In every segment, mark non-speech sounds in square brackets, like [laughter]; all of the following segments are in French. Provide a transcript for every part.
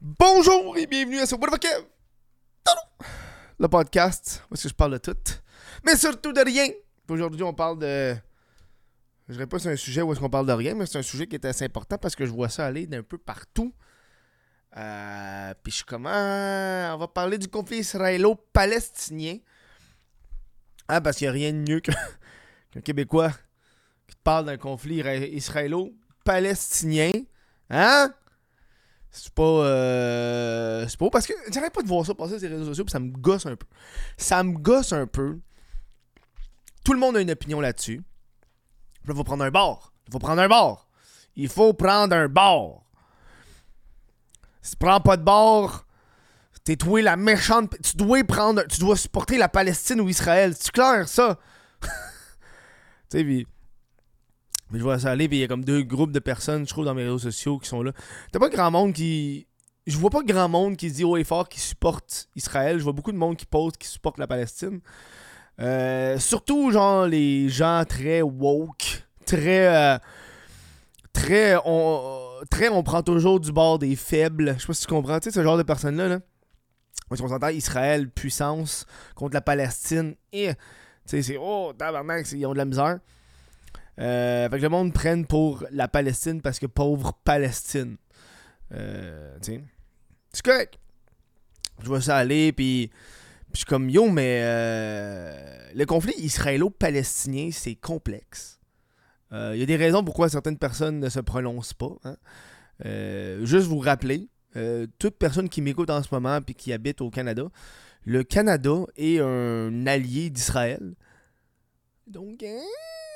Bonjour et bienvenue à ce What Le podcast est-ce que je parle de tout, mais surtout de rien. Aujourd'hui, on parle de. Je dirais pas c'est un sujet où est-ce qu'on parle de rien, mais c'est un sujet qui est assez important parce que je vois ça aller d'un peu partout. Euh, puis je suis comment. On va parler du conflit israélo-palestinien. Ah, parce qu'il n'y a rien de mieux [laughs] qu'un Québécois qui te parle d'un conflit israélo-palestinien. Hein? C'est pas. Euh... C'est pas parce que. J'arrête pas de voir ça passer sur les réseaux sociaux, puis ça me gosse un peu. Ça me gosse un peu. Tout le monde a une opinion là-dessus. Puis faut prendre un bord. Il faut prendre un bord. Il faut prendre un bord. Si tu prends pas de bord, t'es toi la méchante. Tu dois prendre. Tu dois supporter la Palestine ou Israël. C'est clair, ça? [laughs] tu sais. Mais je vois ça aller, puis il y a comme deux groupes de personnes, je trouve, dans mes réseaux sociaux qui sont là. T'as pas grand monde qui. Je vois pas grand monde qui se dit haut et fort qui supporte Israël. Je vois beaucoup de monde qui pose qui supporte la Palestine. Euh, surtout, genre, les gens très woke, très. euh, très. On, très, on prend toujours du bord des faibles. Je sais pas si tu comprends, tu sais, ce genre de personnes-là, là. Parce qu'on s'entend Israël, puissance, contre la Palestine. Et. Tu sais, c'est. Oh, tabarnak, ils ont de la misère. Euh, fait que le monde prenne pour la Palestine parce que pauvre Palestine. Euh. C'est correct. Je vois ça aller, puis. Je suis comme yo, mais euh, le conflit israélo-palestinien, c'est complexe. Il y a des raisons pourquoi certaines personnes ne se prononcent pas. hein. Euh, juste vous rappeler, euh, toute personne qui m'écoute en ce moment puis qui habite au Canada, le Canada est un allié d'Israël. Donc, euh, c'est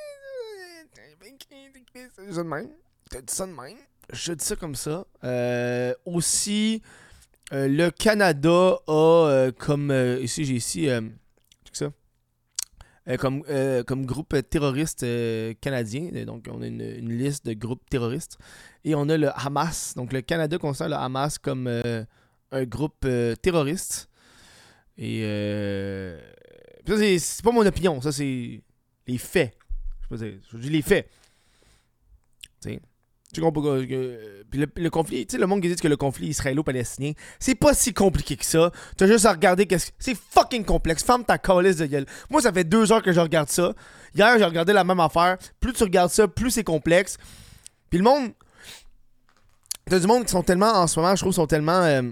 ça de même. Dit ça de même. Je dis ça comme ça. Euh, aussi, euh, le Canada a euh, comme. ici, j'ai ici. ça. Comme, groupe terroriste canadien. Donc, on a une, liste de groupes terroristes. Et on a le Hamas. Donc, le Canada considère le Hamas comme un groupe terroriste. Et. Ça, c'est- pas mon opinion. Ça, c'est les faits. Je dis les faits. Tu comprends pas que- Puis le, conflit, tu sais, le monde qui dit que le conflit israélo-palestinien, c'est pas si compliqué que ça. T'as juste à regarder qu'est-ce que. C'est fucking complexe. Ferme ta calice de gueule. Moi, ça fait deux heures que je regarde ça. Hier, j'ai regardé la même affaire. Plus tu regardes ça, plus c'est complexe. Puis le monde. T'as du monde qui sont tellement, en ce moment, je trouve, sont tellement euh,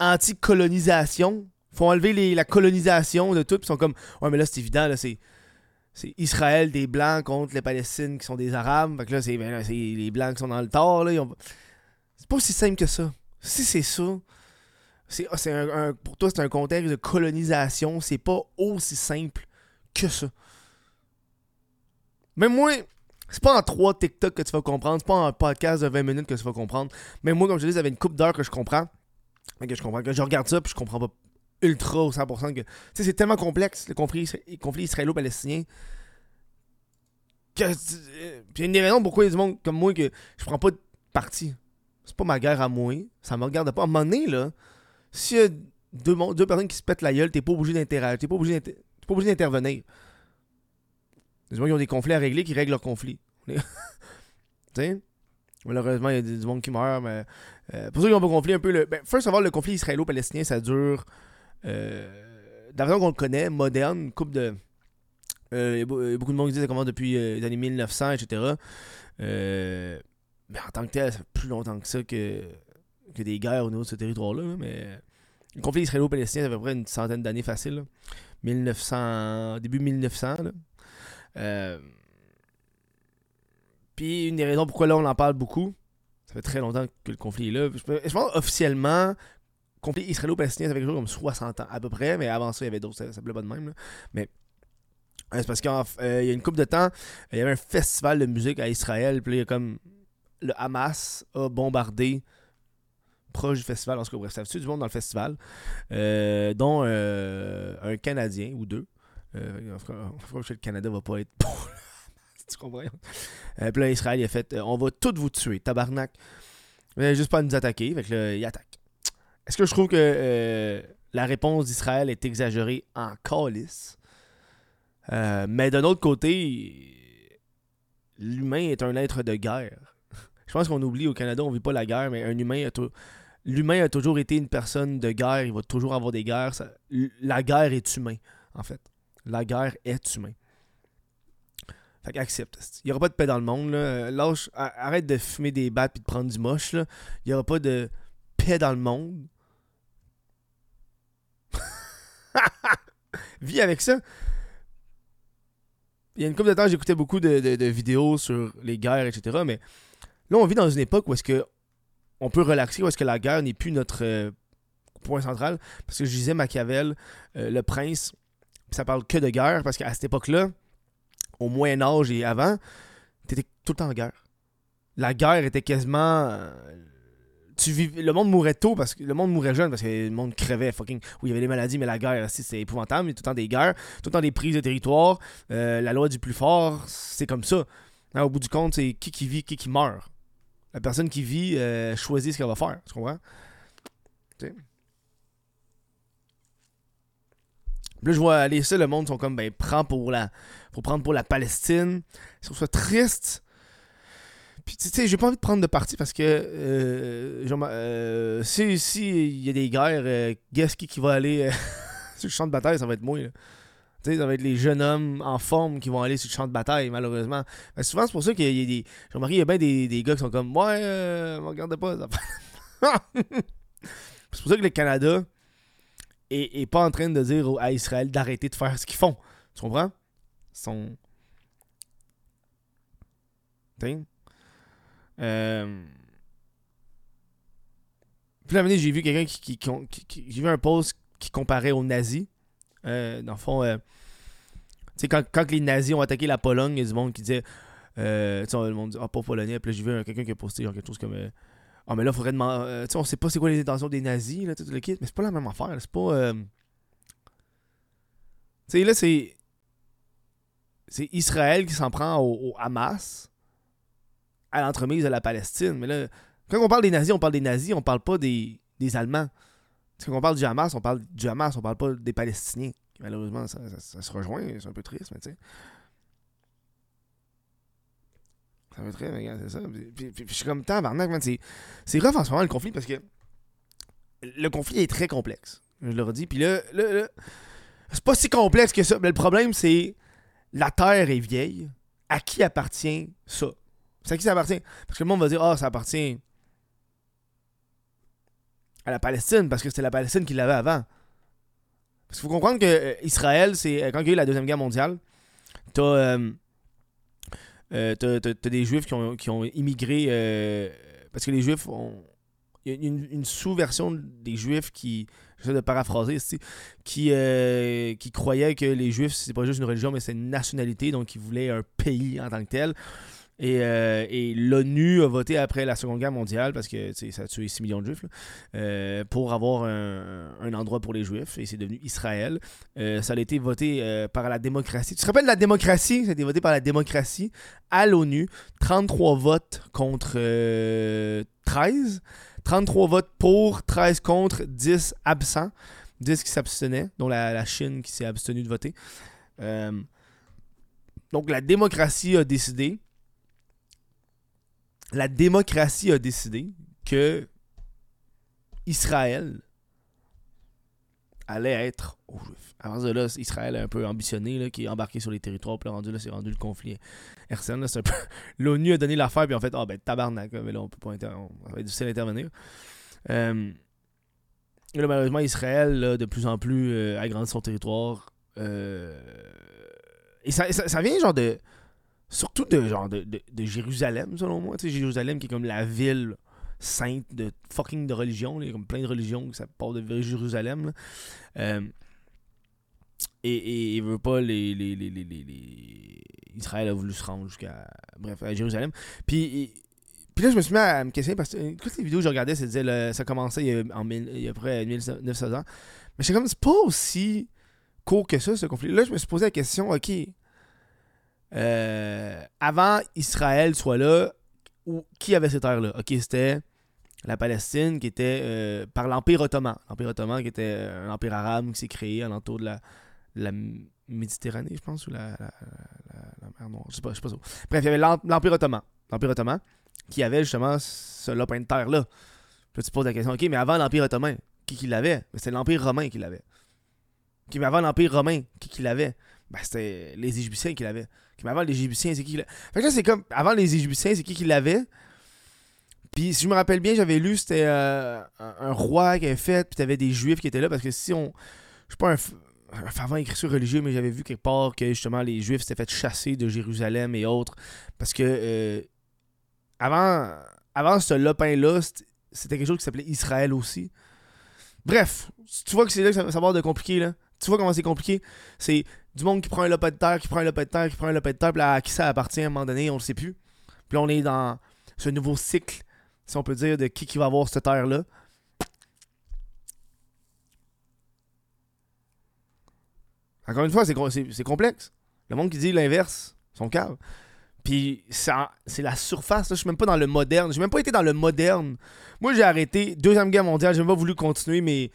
anti-colonisation. Font enlever la colonisation de tout. Puis sont comme, ouais, mais là, c'est évident, là, c'est c'est Israël des Blancs contre les Palestines qui sont des Arabes. Fait que là, c'est ben les Blancs qui sont dans le tort. Ont- C'est pas aussi simple que ça. Si c'est ça, c'est, ah, c'est un, un- pour toi, c'est un contexte de colonisation. C'est pas aussi simple que ça. Même moi, c'est pas en trois TikTok que tu vas comprendre. C'est pas en podcast de 20 minutes que tu vas comprendre. Mais moi, comme je te dis, ça fait une coupe d'heures que je comprends. Que je comprends. Que je regarde ça puis je comprends pas ultra au 100% que c'est tellement complexe, le conflit, le conflit israélo-palestinien. que- euh, Puis une des raisons pourquoi il y a du monde comme moi que je prends pas de parti. C'est pas ma guerre à moi. Ça me regarde pas. À un moment donné, là, s'il y a deux, deux personnes qui se pètent la gueule, t'es pas obligé d'interagir. T'es pas obligé d'inter- t'es pas obligé d'intervenir. Les gens qui ont des conflits à régler, qui règlent leurs conflits. [laughs] tu sais? Malheureusement, il y a du du monde qui meurt, mais. euh, pour ceux qui ont pas conflit un peu, le. Ben, first of all, le conflit israélo-palestinien, ça dure. Euh, qu'on le connaît, moderne, une couple de. euh, beaucoup de monde dit que ça commence depuis euh, les années 1900, etc. Euh, mais en tant que tel, ça fait plus longtemps que ça que, des guerres au niveau de ce territoire-là. là, mais le conflit israélo-palestinien, ça fait à peu près une centaine d'années facile. là. 1900, début 1900. là. Puis une des raisons pourquoi là on en parle beaucoup, ça fait très longtemps que le conflit est là. Je pense officiellement, conflit israélo-palestinien, ça fait quelque chose comme 60 ans à peu près, mais avant ça, il y avait d'autres, ça s'appelait pas de même. Mais euh, c'est parce qu'il y a une couple de temps, il y avait un festival de musique à Israël, puis il y a comme le Hamas a bombardé proche du festival, en tout cas, bref, ça fait du monde dans le festival, euh, dont euh, un Canadien ou deux. Euh, cas, le Canada va pas être [laughs] tu? Euh, puis là, Israël, il a fait euh, On va tous vous tuer, tabarnak. Avez juste pas nous attaquer. Fait que là, il attaque. Est-ce que je trouve que euh, la réponse d'Israël est exagérée en calice? Euh, mais d'un autre côté, l'humain est un être de guerre. [laughs] Je pense qu'on oublie au Canada, on vit pas la guerre, mais un humain a, l'humain a toujours été une personne de guerre, il va toujours avoir des guerres. la guerre est humain, en fait. La guerre est humain. Fait qu'accepte. Il n'y aura pas de paix dans le monde. Là. Arrête de fumer des battes et de prendre du moche. Il n'y aura pas de paix dans le monde. [laughs] Vis avec ça. Il y a une couple de temps, j'écoutais beaucoup de, vidéos sur les guerres, etc. Mais là, on vit dans une époque où est-ce que on peut relaxer, où est-ce que la guerre n'est plus notre euh, point central. Parce que je disais Machiavel, euh, le prince, ça parle que de guerre, parce qu'à cette époque-là, au Moyen Âge et avant, t'étais tout le temps en guerre. La guerre était quasiment... Euh, tu le monde mourait tôt parce que le monde mourait jeune parce que le monde crevait fucking où il y avait des maladies mais la guerre c'est épouvantable il y a tout le temps des guerres tout le temps des prises de territoire la loi du plus fort c'est comme ça hein, au bout du compte c'est qui qui vit qui qui meurt la personne qui vit euh, choisit ce qu'elle va faire. Tu comprends? Là, je vois aller ça, le monde sont comme, ben, prends pour la. Faut prendre pour la Palestine. Je trouve ça triste. Puis, tu sais, j'ai pas envie de prendre de parti parce que. Euh, euh, si il y a des guerres, euh, guess qui, qui va aller [laughs] sur le champ de bataille, ça va être moi, là ça va être les jeunes hommes en forme qui vont aller sur le champ de bataille, malheureusement. souvent, c'est pour ça qu'il y a des. J'ai remarqué, il y a bien des, des, gars qui sont comme Ouais, euh, regardez pas. [laughs] c'est pour ça que le Canada est, pas en train de dire à Israël d'arrêter de faire ce qu'ils font. Tu comprends? Ils sont. Euh... Puis là, j'ai vu quelqu'un qui, J'ai vu un post qui comparait aux nazis. Euh, dans le fond, euh, quand, quand les nazis ont attaqué la Pologne, il y a du monde qui disait. Euh, le monde dit, ah, pas polonais. Puis là, j'ai vu quelqu'un qui a posté genre quelque chose comme. Ah, oh, mais là, il faudrait demander. tu sais, on sait pas c'est quoi les intentions des nazis, là, tout le kit, mais c'est pas la même affaire. C'est pas. Tu sais, là, c'est. C'est Israël qui s'en prend au, Hamas à l'entremise de la Palestine. Mais là, quand on parle des nazis, on parle des nazis, on parle pas des, des Allemands. Quand on parle du Hamas, on parle du Hamas, on parle pas des Palestiniens. Malheureusement, ça, se rejoint, c'est un peu triste, mais tu sais. Ça va très bien, c'est ça. Puis, je suis comme tabarnak, man. C'est, c'est rough en ce moment le conflit parce que le conflit est très complexe. Je le redis. Puis là c'est pas si complexe que ça. Mais le problème, c'est la terre est vieille. À qui appartient ça? C'est à qui ça appartient? Parce que le monde va dire, ah, ça appartient à la Palestine parce que c'était la Palestine qui l'avait avant. Parce qu'il faut comprendre que euh, Israël, c'est euh, quand il y a eu la Deuxième Guerre mondiale, t'as euh, des Juifs qui ont, qui ont immigré parce que les Juifs ont. Il y a une, sous-version des Juifs qui. J'essaie de paraphraser ici. Qui, qui croyaient que les Juifs, c'est pas juste une religion, mais c'est une nationalité, donc ils voulaient un pays en tant que tel. Euh, et, l'ONU a voté après la Seconde Guerre mondiale, parce que ça a tué 6 millions de juifs, euh, pour avoir un, endroit pour les juifs, et c'est devenu Israël. Euh, ça a été voté par la démocratie. Tu te rappelles la démocratie? Ça a été voté par la démocratie à l'ONU. 33 votes contre 13. 33 votes pour, 13 contre, 10 absents. 10 qui s'abstenaient, dont la, la, Chine qui s'est abstenue de voter. donc la démocratie a décidé la démocratie a décidé que Israël allait être aux Juifs. Avant ça, là, Israël est un peu ambitionné, qui est embarqué sur les territoires, puis rendu là, c'est rendu le conflit c'est un peu... [laughs] L'ONU a donné l'affaire, puis en fait, ah ben tabarnak, mais là, on peut pas intervenir. On va être difficile. Euh... là, malheureusement, Israël, de plus en plus, euh, agrandit son territoire. Euh... Et ça, ça, vient genre de surtout de genre de, de, Jérusalem, selon moi. Tu Jérusalem qui est comme la ville sainte de fucking de religion. Il y a comme plein de religions qui ça part de Jérusalem. Euh, et, il veut pas les, les, les, les, Israël a voulu se rendre jusqu'à bref à Jérusalem. Puis puis là, je me suis mis à me questionner parce que toutes les vidéos que je regardais, ça disait ça commençait il y a, en, il y a près 1900 ans. Mais c'est comme, c'est pas aussi court que ça, ce conflit. Là, je me suis posé la question, ok, euh, avant Israël soit là, qui avait ces terres-là Ok, c'était la Palestine qui était euh, par l'Empire ottoman. L'Empire ottoman qui était euh, un empire arabe qui s'est créé alentour de la, la Méditerranée, je pense, ou la, la, mer Noire. Je sais pas, sais pas ça. Bref, il y avait l'Empire ottoman. L'Empire ottoman qui avait justement ce lopin de terre-là. Là, tu te poses la question, ok, mais avant l'Empire ottoman, qui qui l'avait? C'était l'Empire romain qui l'avait. Ok, mais avant l'Empire romain, qui qui l'avait? Ben, c'était les Égyptiens qui l'avaient. Mais avant les Égyptiens, c'est qui l'avait Fait que là, c'est comme, avant les Égyptiens, c'est qui qui l'avait? Puis, si je me rappelle bien, j'avais lu, c'était euh, un, roi qui avait fait, puis t'avais des Juifs qui étaient là, parce que si on. Je suis pas un, un écriture religieux, mais j'avais vu quelque part que justement les Juifs s'étaient fait chasser de Jérusalem et autres. Parce que euh, avant, avant ce lopin-là, c'était- quelque chose qui s'appelait Israël aussi. Bref, tu vois que c'est là que ça, va avoir de compliqué, là. Tu vois comment c'est compliqué? C'est du monde qui prend un lopin de terre, qui prend un lopin de terre, qui prend un lopin de terre, puis à qui ça appartient à un moment donné, on le sait plus. Puis là, on est dans ce nouveau cycle, si on peut dire, de qui, qui va avoir cette terre-là. Encore une fois, c'est, com- c'est, c'est complexe. Le monde qui dit l'inverse, sont caves. Puis ça- c'est la surface. là. Je suis même pas dans le moderne. J'ai même pas été dans le moderne. Moi, j'ai arrêté. Deuxième guerre mondiale, j'ai même pas voulu continuer, mais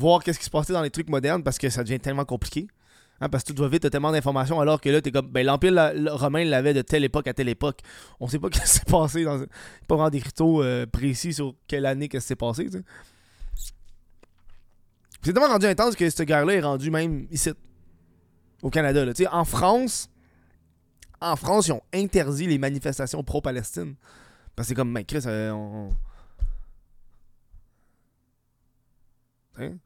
voir qu'est-ce qui se passait dans les trucs modernes parce que ça devient tellement compliqué. Hein, parce que tout va vite, t'as tellement d'informations alors que là, t'es comme. Ben, l'Empire romain l'avait de telle époque à telle époque. On sait pas [laughs] ce qui s'est passé. Dans... Pas vraiment des cryptos euh, précis sur quelle année que s'est passé, C'est tellement rendu intense que cette guerre-là est rendue même ici, au Canada. Là. Tu sais, En France, en France, ils ont interdit les manifestations pro-Palestine. Parce que c'est comme, mais Chris, euh, on. Hein?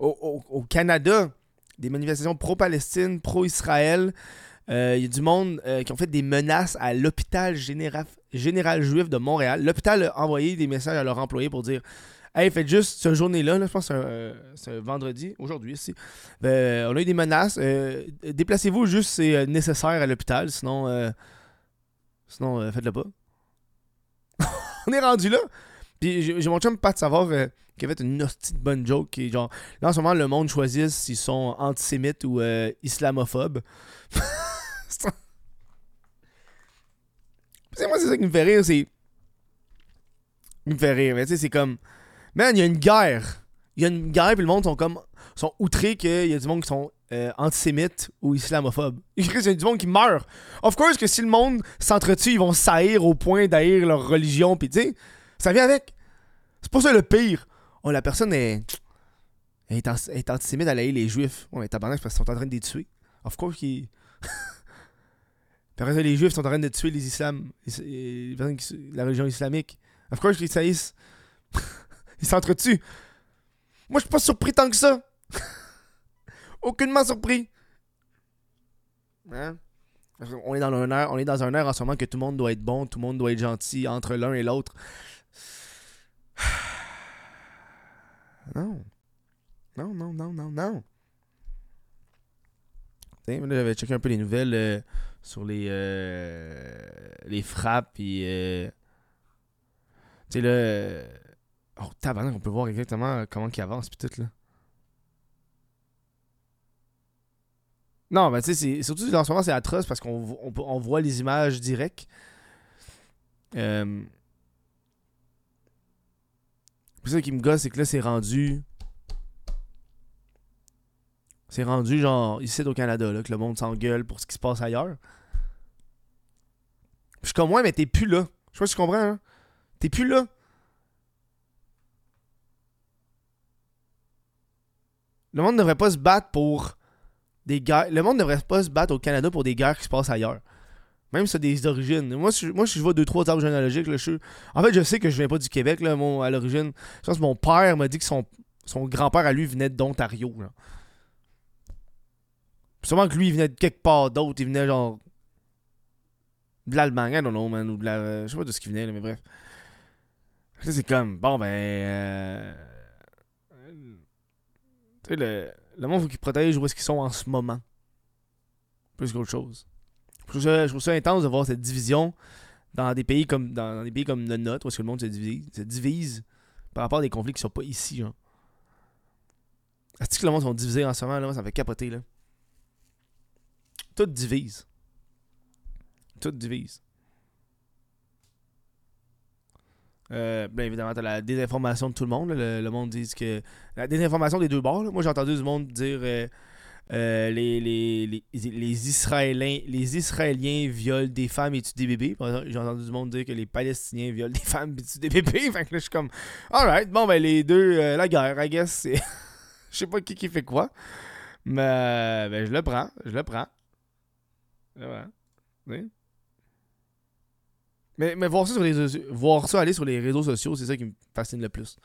Au, Canada, des manifestations pro-Palestine, pro-Israël. euh, Il y a du monde euh, qui ont fait des menaces à l'hôpital général, général juif de Montréal. L'hôpital a envoyé des messages à leurs employés pour dire Hey, faites juste cette journée-là, là, je pense que c'est un, euh, c'est vendredi, aujourd'hui ici. On a eu des menaces. Déplacez-vous juste, c'est euh, nécessaire à l'hôpital, sinon, sinon faites-le pas. [laughs] on est rendu là. Puis j'ai mon chum Pat Savard euh, qui a fait une hostie bonne joke qui est genre là en ce moment le monde choisit s'ils sont antisémites ou euh, islamophobes. [laughs] C'est moi c'est ça qui me fait rire, c'est il me fait rire, mais tu sais c'est comme man, il y a une guerre. Il y a une guerre puis le monde sont comme sont outrés qu'il y a du monde qui sont euh, antisémites ou islamophobes. [laughs] Il y a du monde qui meurt. Of course que si le monde s'entretue, ils vont s'haïr au point d'haïr leur religion puis tu sais, ça vient avec. C'est pas ça le pire. Oh, la personne est. Est, elle est antisémite, elle les juifs. Ouais, mais tabarnak, parce qu'ils sont en train de les tuer. Of course [laughs] les juifs sont en train de tuer les islams. les- les la religion islamique. Of course qu'ils saillissent. [laughs] Ils s'entretuent. Moi, je suis pas surpris tant que ça. [laughs] Aucunement surpris. Hein? Qu'on est dans un on est dans un air en ce moment que tout le monde doit être bon, tout le monde doit être gentil entre l'un et l'autre. [sighs] Non. Non, non, non, non, non. Là, j'avais checké un peu les nouvelles euh, sur les, euh, les frappes, puis. euh, tu sais, là. oh, tabarnak, on peut voir exactement comment il avance, puis tout, là. Non, ben, tu sais, surtout en ce moment, c'est atroce parce qu'on voit les images directes. Euh, puis ça qui me gosse, c'est que là, c'est rendu. C'est rendu genre ici au Canada, là, que le monde s'engueule pour ce qui se passe ailleurs. Je suis comme, ouais, mais t'es plus là. Je sais pas si tu comprends, hein. T'es plus là. Le monde ne devrait pas se battre pour des guerres. Le monde ne devrait pas se battre au Canada pour des guerres qui se passent ailleurs. Même si c'est des origines. Moi, si, moi, si je vois deux, trois arbres généalogiques, là, je En fait, je sais que je viens pas du Québec, là, mon- à l'origine. Je pense que mon père m'a dit que son, son grand-père à lui venait d'Ontario. là. Sûrement que lui, il venait de quelque part d'autre. Il venait genre. De l'Allemagne, I don't man. Ou de la. Je sais pas de ce qu'il venait, là, mais bref. C'est comme. Bon, ben. euh, Tu sais, le, le monde, faut qu'il protège où est-ce qu'ils sont en ce moment. Plus qu'autre chose. Je trouve, ça, intense de voir cette division dans des pays comme dans, des pays comme le nôtre, où est-ce que le monde se divise, se divise par rapport à des conflits qui sont pas ici. Est-ce que le monde sont divisés en ce moment, là, ça fait capoter, là. Tout divise. Tout divise. Euh, bien évidemment, t'as la désinformation de tout le monde. Le, monde dit que. La désinformation des deux bords. Moi, j'ai entendu du monde dire. euh, Euh, les, les, les, Israéliens, les Israéliens violent des femmes et tuent des bébés. J'ai entendu du monde dire que les Palestiniens violent des [laughs] femmes et tuent des bébés. Fait que là, je suis comme, alright, bon, ben les deux, euh, la guerre, I guess. [laughs] Je sais pas qui, qui fait quoi. Mais ben, je le prends, je le prends. Mais, mais voir, ça sur les, voir ça aller sur les réseaux sociaux, c'est ça qui me fascine le plus.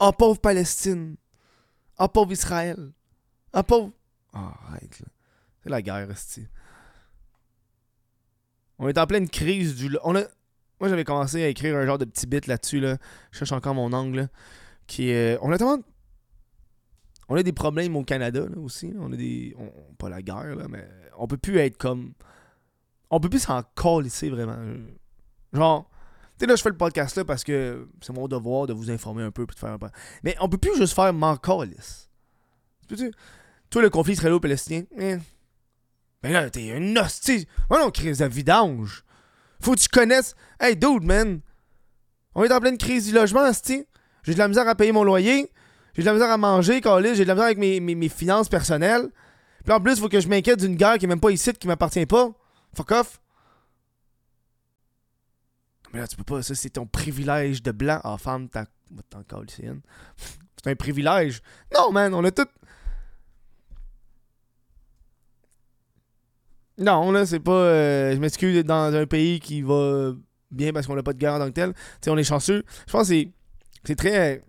Oh, pauvre Palestine. Oh, pauvre Israël. Oh, pauvre. Oh, arrête, là. C'est la guerre, c'est. On est en pleine crise du. On a... Moi, j'avais commencé à écrire un genre de petit bit là-dessus, là. Je cherche encore mon angle, Qui est. On a tellement. On a des problèmes au Canada, là, aussi. On a des. Pas la guerre, là, mais. On peut plus être comme. On peut plus s'en ici, vraiment. Genre. Sais, là, je fais le podcast là parce que c'est mon devoir de vous informer un peu puis de faire un. Mais on peut plus juste faire m'en calice. Tu Toi, le conflit israélo-palestinien, eh. ben là, t'es un hostie. Oh non, crise de vidange. Faut que tu connaisses. Hey, dude, man. On est en pleine crise du logement, hostie. J'ai de la misère à payer mon loyer. J'ai de la misère à manger, calice. J'ai de la misère avec mes, mes, finances personnelles. Puis en plus, faut que je m'inquiète d'une guerre qui est même pas ici, qui m'appartient pas. Fuck off. Tu peux pas, ça c'est ton privilège de blanc. Ah, femme, t'as. [laughs] C'est un privilège. Non, man, on a tout. Non, là, c'est pas. Euh, je m'excuse d'être dans un pays qui va bien parce qu'on n'a pas de guerre en tant que tel. Tu sais, on est chanceux. Je pense que c'est, très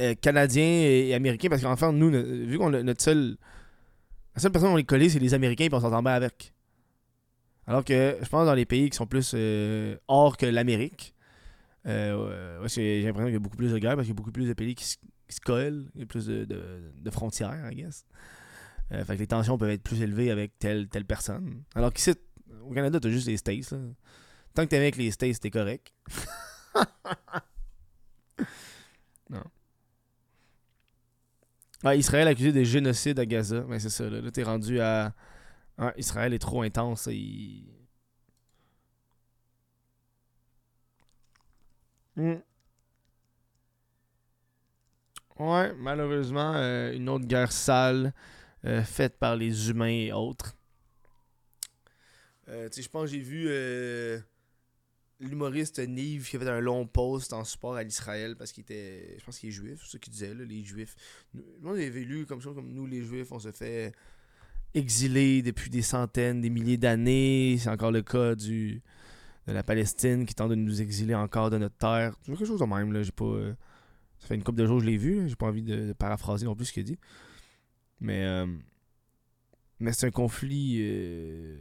euh, canadien et, américain parce qu'en fait, nous, vu qu'on notre seul. La seule personne qu'on est collé, c'est les Américains et on s'entend bien avec. Alors que je pense dans les pays qui sont plus euh, hors que l'Amérique, euh, j'ai l'impression qu'il y a beaucoup plus de guerres parce qu'il y a beaucoup plus de pays qui, se collent, il y a plus de, frontières, I guess. Euh, fait que les tensions peuvent être plus élevées avec telle, telle personne. Alors qu'ici, au Canada, t'as juste les States. Tant que t'es avec les States, t'es correct. [laughs] non. Ah, Israël accusé de génocide à Gaza. Mais c'est ça, là, là t'es rendu à Israël est trop intense. Hmm. Ouais, malheureusement, euh, une autre guerre sale euh, faite par les humains et autres. Euh, je pense que j'ai vu l'humoriste Nive qui a fait un long post en support à l'Israël parce qu'il était. Je pense qu'il est juif, c'est ce qu'il disait, là, les juifs. Moi, j'avais lu comme ça, comme nous, les juifs, on se fait exilés depuis des centaines, des milliers d'années. C'est encore le cas du, de la Palestine qui tente de nous exiler encore de notre terre. C'est quelque chose de même. Là. J'ai pas, euh, ça fait une couple de jours que je l'ai vu. J'ai pas envie de, paraphraser non plus ce qu'il dit. Mais, euh, mais c'est un conflit. Euh,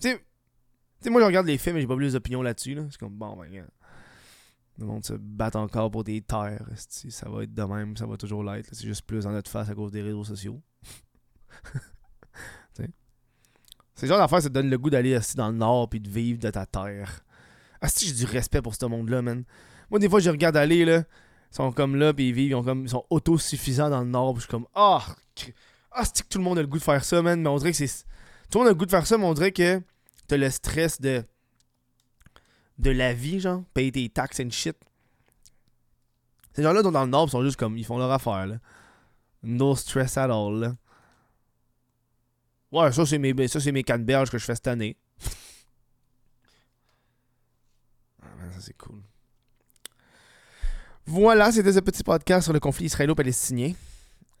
tu sais, moi je regarde les films et j'ai pas plus d'opinion là-dessus. Là. C'est comme, bon, ben, le monde se bat encore pour des terres. Ça va être de même, ça va toujours l'être. C'est juste plus dans notre face à cause des réseaux sociaux. [laughs] c'est genre d'affaire, ça te donne le goût d'aller dans le nord puis de vivre de ta terre. Ah, si j'ai du respect pour ce monde-là, man. Moi, des fois, je regarde aller, là. Ils sont comme là, puis ils vivent, ils, comme, ils sont autosuffisants dans le nord. Puis je suis comme, ah, oh, que tout le monde a le goût de faire ça, man. Mais on dirait que c'est. Tout le monde a le goût de faire ça, mais on dirait que t'as le stress de. de la vie, genre. Payer tes taxes and shit. Ces gens-là, dans le nord, sont juste comme, ils font leur affaire, là. No stress at all. Ouais, ça, c'est mes, ben, ça, c'est mes canneberges que je fais cette année. ah, ça, c'est cool. Voilà, c'était ce petit podcast sur le conflit israélo-palestinien.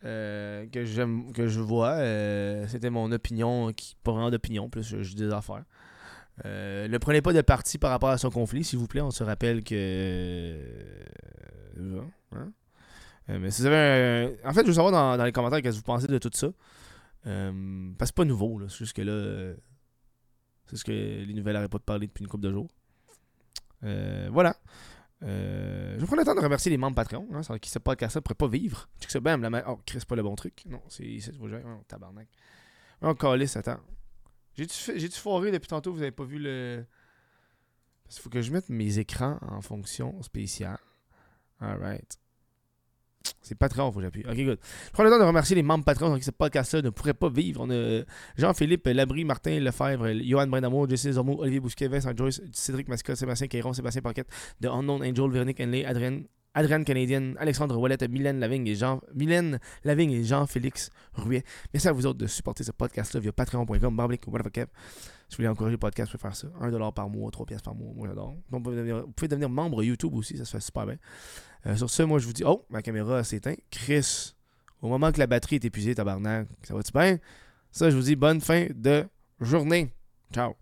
Euh, que j'aime que je vois euh, c'était mon opinion qui pas vraiment d'opinion plus je, dis des affaires euh, ne prenez pas de parti par rapport à son conflit s'il vous plaît on se rappelle que hein? mais si vous avez en fait je veux savoir dans, dans les commentaires qu'est-ce que vous pensez de tout ça? Euh, parce que c'est pas nouveau. C'est juste que là. Euh, c'est ce que les nouvelles n'arrêtent pas de parler depuis une couple de jours. Euh, voilà. je vais prendre le temps de remercier les membres Patreon, hein, sans qui ce podcast ne pourrait pas vivre. Tu sais ben, la Oh, Chris, pas le bon truc. Non, c'est. c'est oh, tabarnak. Oh, calice, attends. J'ai-tu foiré depuis tantôt, vous avez pas vu le. Parce qu'il faut que je mette mes écrans en fonction spéciale. Alright. C'est Patreon, faut que j'appuie. Ok, good. Je prends le temps de remercier les membres Patreon qui ce podcast-là ne pourrait pas vivre. On a Jean-Philippe Labry, Martin Lefebvre, Johan Brindamour, Jesse Zomo, Olivier Bousquet, Vincent Joyce, Cédric Mascotte, Sébastien Quéron, Sébastien Paquette, The Unknown Angel, Véronique Henley, Adrien Adrienne Canadienne, Alexandre Wallet, Mylène Lavigne et Jean Mylène Lavigne et Jean-Félix Rouet. Merci à vous autres de supporter ce podcast-là via patreon.com, barblick ou Si vous voulez encourager le podcast, vous pouvez faire ça. 1$ par mois, 3 pièces par mois, moi j'adore. Donc, vous pouvez, devenir, vous pouvez, devenir, membre YouTube aussi, ça se fait super bien. Euh, sur ce, moi je vous dis, oh, ma caméra s'est éteinte. Chris, au moment que la batterie est épuisée, tabarnak, ça va-tu bien? Ça, je vous dis bonne fin de journée. Ciao.